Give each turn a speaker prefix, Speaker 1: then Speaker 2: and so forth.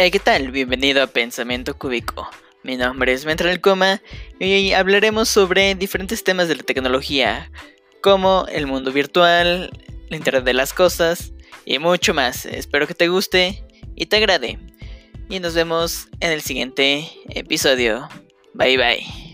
Speaker 1: Eh, ¿Qué tal? Bienvenido a Pensamiento Cúbico. Mi nombre es Ventral Coma y hablaremos sobre diferentes temas de la tecnología, como el mundo virtual, la Internet de las Cosas y mucho más. Espero que te guste y te agrade. Y nos vemos en el siguiente episodio. Bye bye.